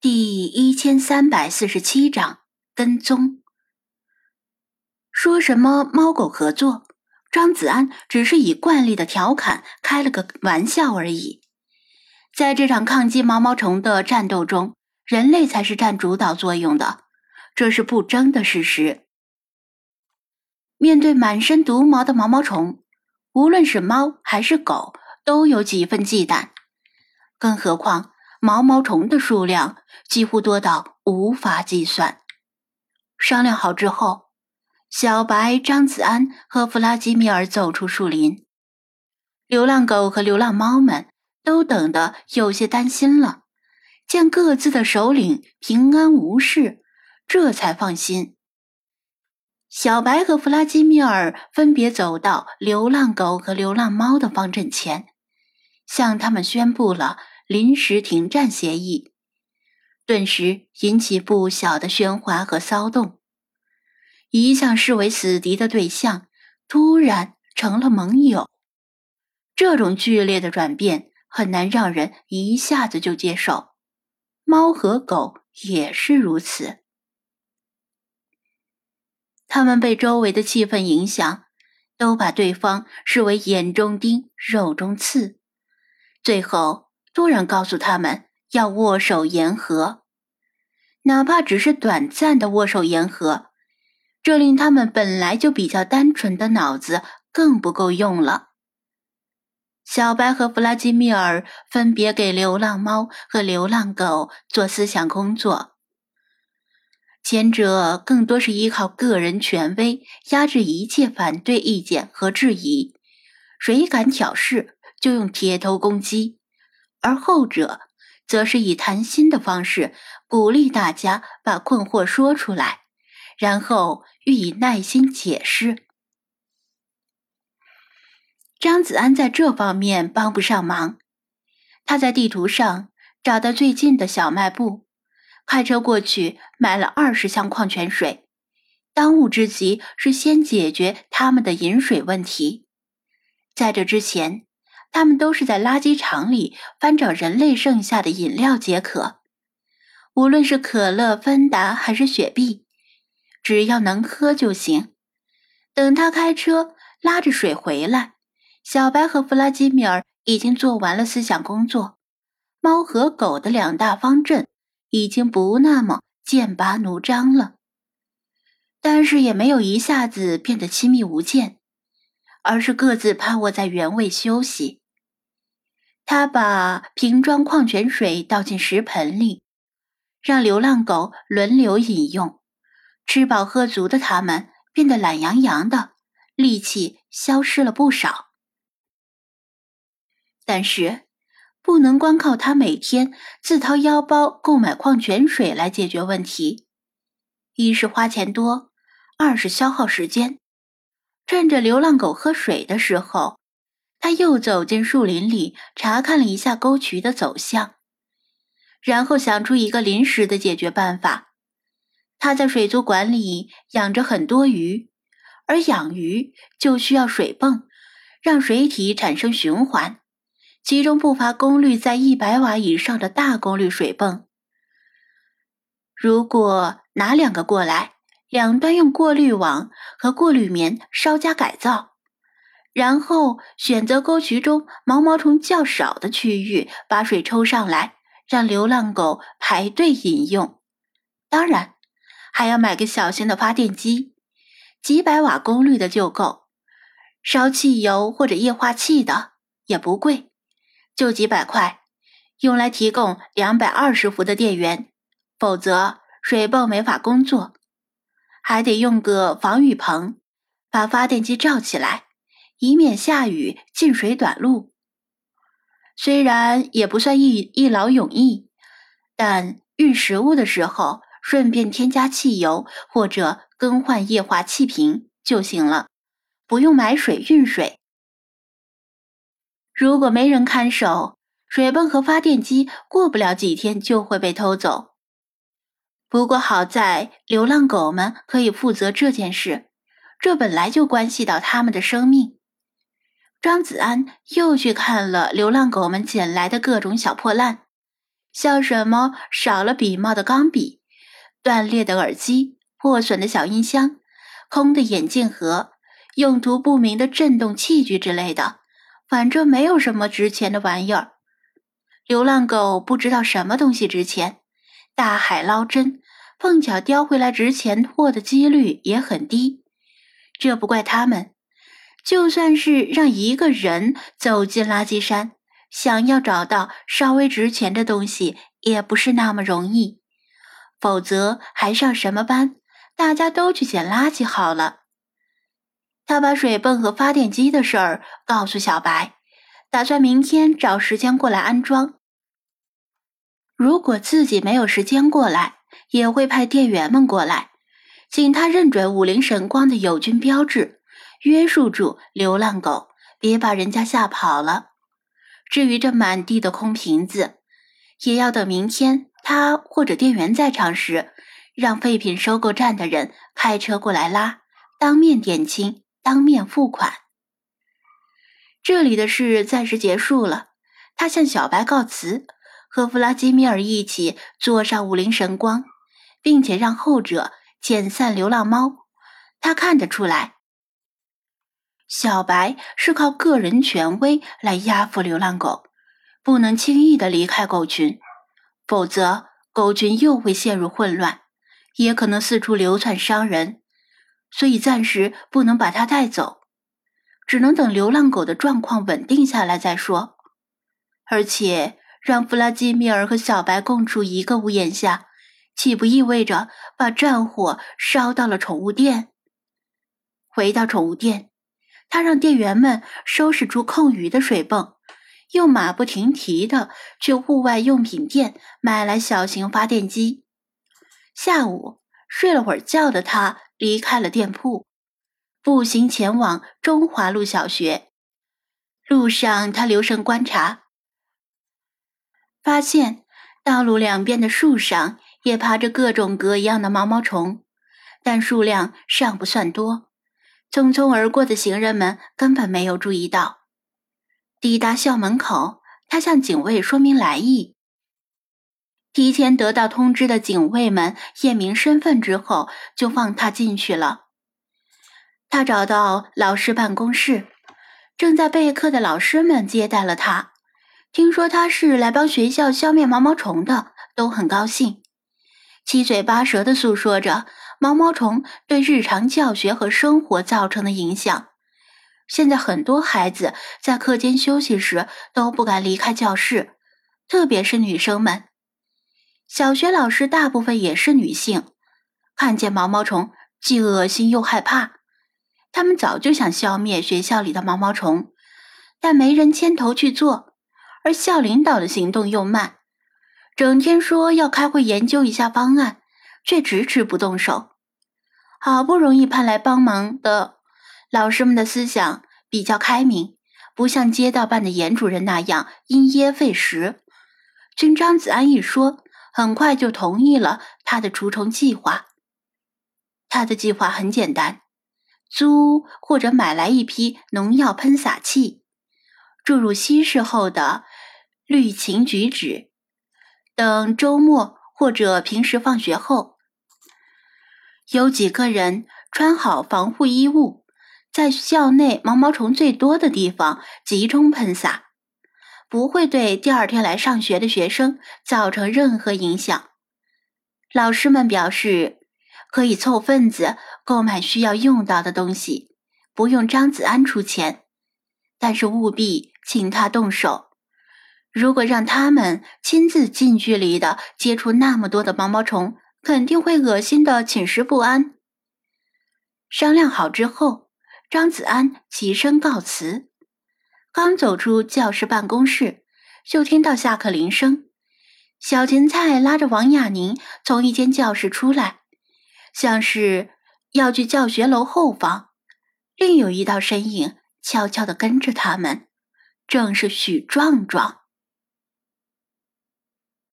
第一千三百四十七章跟踪。说什么猫狗合作？张子安只是以惯例的调侃开了个玩笑而已。在这场抗击毛毛虫的战斗中，人类才是占主导作用的，这是不争的事实。面对满身毒毛的毛毛虫，无论是猫还是狗，都有几分忌惮，更何况……毛毛虫的数量几乎多到无法计算。商量好之后，小白、张子安和弗拉基米尔走出树林。流浪狗和流浪猫们都等得有些担心了，见各自的首领平安无事，这才放心。小白和弗拉基米尔分别走到流浪狗和流浪猫的方阵前，向他们宣布了。临时停战协议，顿时引起不小的喧哗和骚动。一向视为死敌的对象，突然成了盟友，这种剧烈的转变很难让人一下子就接受。猫和狗也是如此，他们被周围的气氛影响，都把对方视为眼中钉、肉中刺，最后。突然告诉他们要握手言和，哪怕只是短暂的握手言和，这令他们本来就比较单纯的脑子更不够用了。小白和弗拉基米尔分别给流浪猫和流浪狗做思想工作，前者更多是依靠个人权威压制一切反对意见和质疑，谁敢挑事就用铁头攻击。而后者，则是以谈心的方式鼓励大家把困惑说出来，然后予以耐心解释。张子安在这方面帮不上忙，他在地图上找到最近的小卖部，开车过去买了二十箱矿泉水。当务之急是先解决他们的饮水问题，在这之前。他们都是在垃圾场里翻找人类剩下的饮料解渴，无论是可乐、芬达还是雪碧，只要能喝就行。等他开车拉着水回来，小白和弗拉基米尔已经做完了思想工作，猫和狗的两大方阵已经不那么剑拔弩张了，但是也没有一下子变得亲密无间。而是各自趴卧在原位休息。他把瓶装矿泉水倒进食盆里，让流浪狗轮流饮用。吃饱喝足的他们变得懒洋洋的，力气消失了不少。但是，不能光靠他每天自掏腰包购买矿泉水来解决问题。一是花钱多，二是消耗时间。趁着流浪狗喝水的时候，他又走进树林里查看了一下沟渠的走向，然后想出一个临时的解决办法。他在水族馆里养着很多鱼，而养鱼就需要水泵，让水体产生循环，其中不乏功率在一百瓦以上的大功率水泵。如果拿两个过来。两端用过滤网和过滤棉稍加改造，然后选择沟渠中毛毛虫较少的区域，把水抽上来，让流浪狗排队饮用。当然，还要买个小型的发电机，几百瓦功率的就够，烧汽油或者液化气的也不贵，就几百块，用来提供两百二十伏的电源，否则水泵没法工作。还得用个防雨棚，把发电机罩起来，以免下雨进水短路。虽然也不算一一劳永逸，但运食物的时候顺便添加汽油或者更换液化气瓶就行了，不用买水运水。如果没人看守，水泵和发电机过不了几天就会被偷走。不过好在流浪狗们可以负责这件事，这本来就关系到他们的生命。张子安又去看了流浪狗们捡来的各种小破烂，像什么少了笔帽的钢笔、断裂的耳机、破损的小音箱、空的眼镜盒、用途不明的震动器具之类的，反正没有什么值钱的玩意儿。流浪狗不知道什么东西值钱，大海捞针，碰巧叼回来值钱货的几率也很低。这不怪他们，就算是让一个人走进垃圾山。想要找到稍微值钱的东西也不是那么容易，否则还上什么班？大家都去捡垃圾好了。他把水泵和发电机的事儿告诉小白，打算明天找时间过来安装。如果自己没有时间过来，也会派店员们过来，请他认准武林神光的友军标志，约束住流浪狗，别把人家吓跑了。至于这满地的空瓶子，也要等明天他或者店员在场时，让废品收购站的人开车过来拉，当面点清，当面付款。这里的事暂时结束了，他向小白告辞，和弗拉基米尔一起坐上武林神光，并且让后者遣散流浪猫。他看得出来。小白是靠个人权威来压服流浪狗，不能轻易的离开狗群，否则狗群又会陷入混乱，也可能四处流窜伤人。所以暂时不能把它带走，只能等流浪狗的状况稳定下来再说。而且让弗拉基米尔和小白共处一个屋檐下，岂不意味着把战火烧到了宠物店？回到宠物店。他让店员们收拾出空余的水泵，又马不停蹄地去户外用品店买来小型发电机。下午睡了会儿觉的他离开了店铺，步行前往中华路小学。路上，他留神观察，发现道路两边的树上也爬着各种各样的毛毛虫，但数量尚不算多。匆匆而过的行人们根本没有注意到。抵达校门口，他向警卫说明来意。提前得到通知的警卫们验明身份之后，就放他进去了。他找到老师办公室，正在备课的老师们接待了他。听说他是来帮学校消灭毛毛虫的，都很高兴，七嘴八舌的诉说着。毛毛虫对日常教学和生活造成的影响。现在很多孩子在课间休息时都不敢离开教室，特别是女生们。小学老师大部分也是女性，看见毛毛虫既恶心又害怕。他们早就想消灭学校里的毛毛虫，但没人牵头去做，而校领导的行动又慢，整天说要开会研究一下方案。却迟迟不动手，好不容易派来帮忙的老师们的思想比较开明，不像街道办的严主任那样因噎废食。听张子安一说，很快就同意了他的除虫计划。他的计划很简单：租或者买来一批农药喷洒器，注入稀释后的氯氰菊酯，等周末或者平时放学后。有几个人穿好防护衣物，在校内毛毛虫最多的地方集中喷洒，不会对第二天来上学的学生造成任何影响。老师们表示可以凑份子购买需要用到的东西，不用张子安出钱，但是务必请他动手。如果让他们亲自近距离的接触那么多的毛毛虫，肯定会恶心的寝食不安。商量好之后，张子安起身告辞，刚走出教室办公室，就听到下课铃声。小芹菜拉着王亚宁从一间教室出来，像是要去教学楼后方。另有一道身影悄悄地跟着他们，正是许壮壮。